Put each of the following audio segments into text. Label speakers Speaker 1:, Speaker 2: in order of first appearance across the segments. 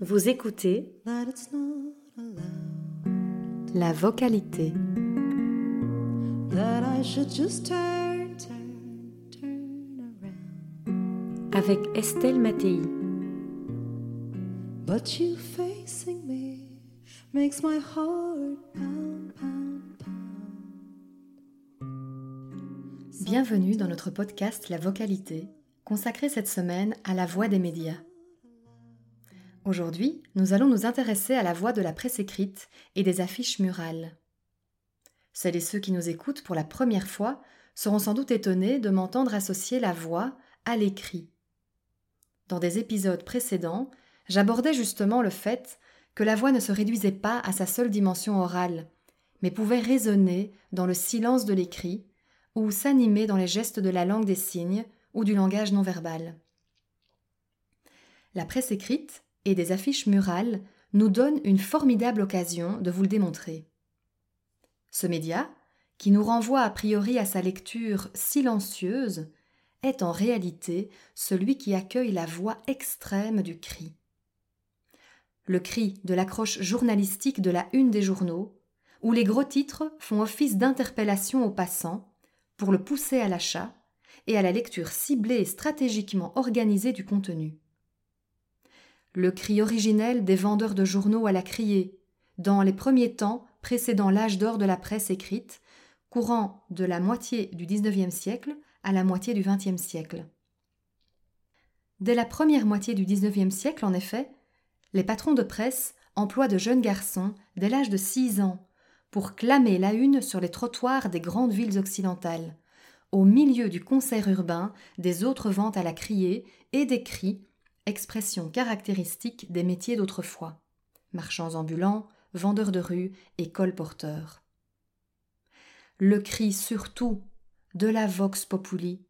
Speaker 1: Vous écoutez
Speaker 2: that it's not
Speaker 1: la vocalité.
Speaker 2: That I should just turn, turn, turn around.
Speaker 1: avec Estelle Mattei.
Speaker 2: But you facing me makes my heart pound, pound, pound.
Speaker 1: Bienvenue dans notre podcast La vocalité, consacré cette semaine à la voix des médias. Aujourd'hui, nous allons nous intéresser à la voix de la presse écrite et des affiches murales. Celles et ceux qui nous écoutent pour la première fois seront sans doute étonnés de m'entendre associer la voix à l'écrit. Dans des épisodes précédents, j'abordais justement le fait que la voix ne se réduisait pas à sa seule dimension orale, mais pouvait résonner dans le silence de l'écrit ou s'animer dans les gestes de la langue des signes ou du langage non verbal. La presse écrite et des affiches murales nous donnent une formidable occasion de vous le démontrer. Ce média, qui nous renvoie a priori à sa lecture silencieuse, est en réalité celui qui accueille la voix extrême du cri. Le cri de l'accroche journalistique de la une des journaux, où les gros titres font office d'interpellation aux passants pour le pousser à l'achat et à la lecture ciblée et stratégiquement organisée du contenu. Le cri originel des vendeurs de journaux à la criée, dans les premiers temps précédant l'âge d'or de la presse écrite, courant de la moitié du XIXe siècle à la moitié du XXe siècle. Dès la première moitié du XIXe siècle, en effet, les patrons de presse emploient de jeunes garçons dès l'âge de six ans pour clamer la une sur les trottoirs des grandes villes occidentales, au milieu du concert urbain des autres ventes à la criée et des cris, expression caractéristique des métiers d'autrefois marchands ambulants, vendeurs de rue et colporteurs. Le cri surtout de la vox populi,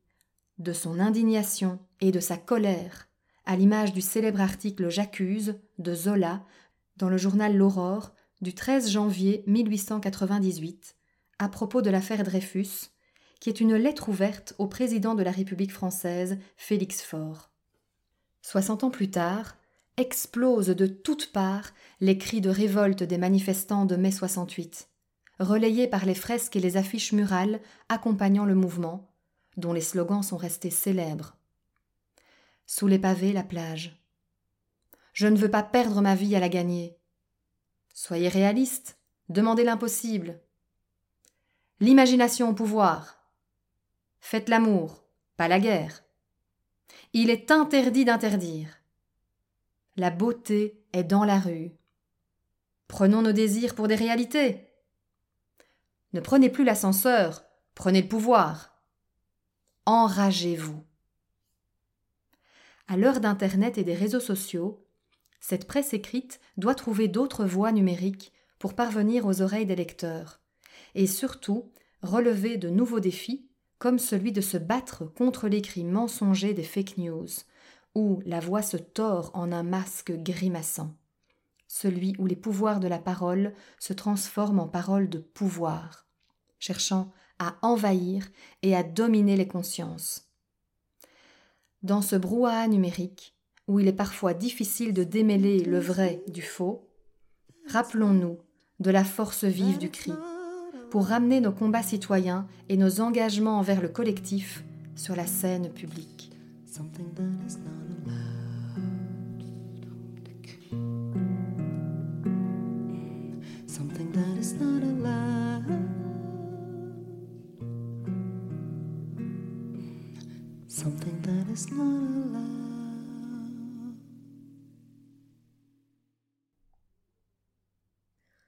Speaker 1: de son indignation et de sa colère, à l'image du célèbre article J'accuse de Zola dans le journal L'Aurore du 13 janvier 1898 à propos de l'affaire Dreyfus, qui est une lettre ouverte au président de la République française, Félix Faure. Soixante ans plus tard, explosent de toutes parts les cris de révolte des manifestants de mai 68, relayés par les fresques et les affiches murales accompagnant le mouvement, dont les slogans sont restés célèbres. Sous les pavés, la plage. Je ne veux pas perdre ma vie à la gagner. Soyez réaliste, demandez l'impossible. L'imagination au pouvoir. Faites l'amour, pas la guerre. Il est interdit d'interdire. La beauté est dans la rue. Prenons nos désirs pour des réalités. Ne prenez plus l'ascenseur, prenez le pouvoir. Enragez-vous. À l'heure d'Internet et des réseaux sociaux, cette presse écrite doit trouver d'autres voies numériques pour parvenir aux oreilles des lecteurs, et surtout relever de nouveaux défis comme celui de se battre contre les cris mensongers des fake news, où la voix se tord en un masque grimaçant, celui où les pouvoirs de la parole se transforment en paroles de pouvoir, cherchant à envahir et à dominer les consciences. Dans ce brouhaha numérique, où il est parfois difficile de démêler le vrai du faux, rappelons-nous de la force vive du cri, pour ramener nos combats citoyens et nos engagements envers le collectif sur la scène publique.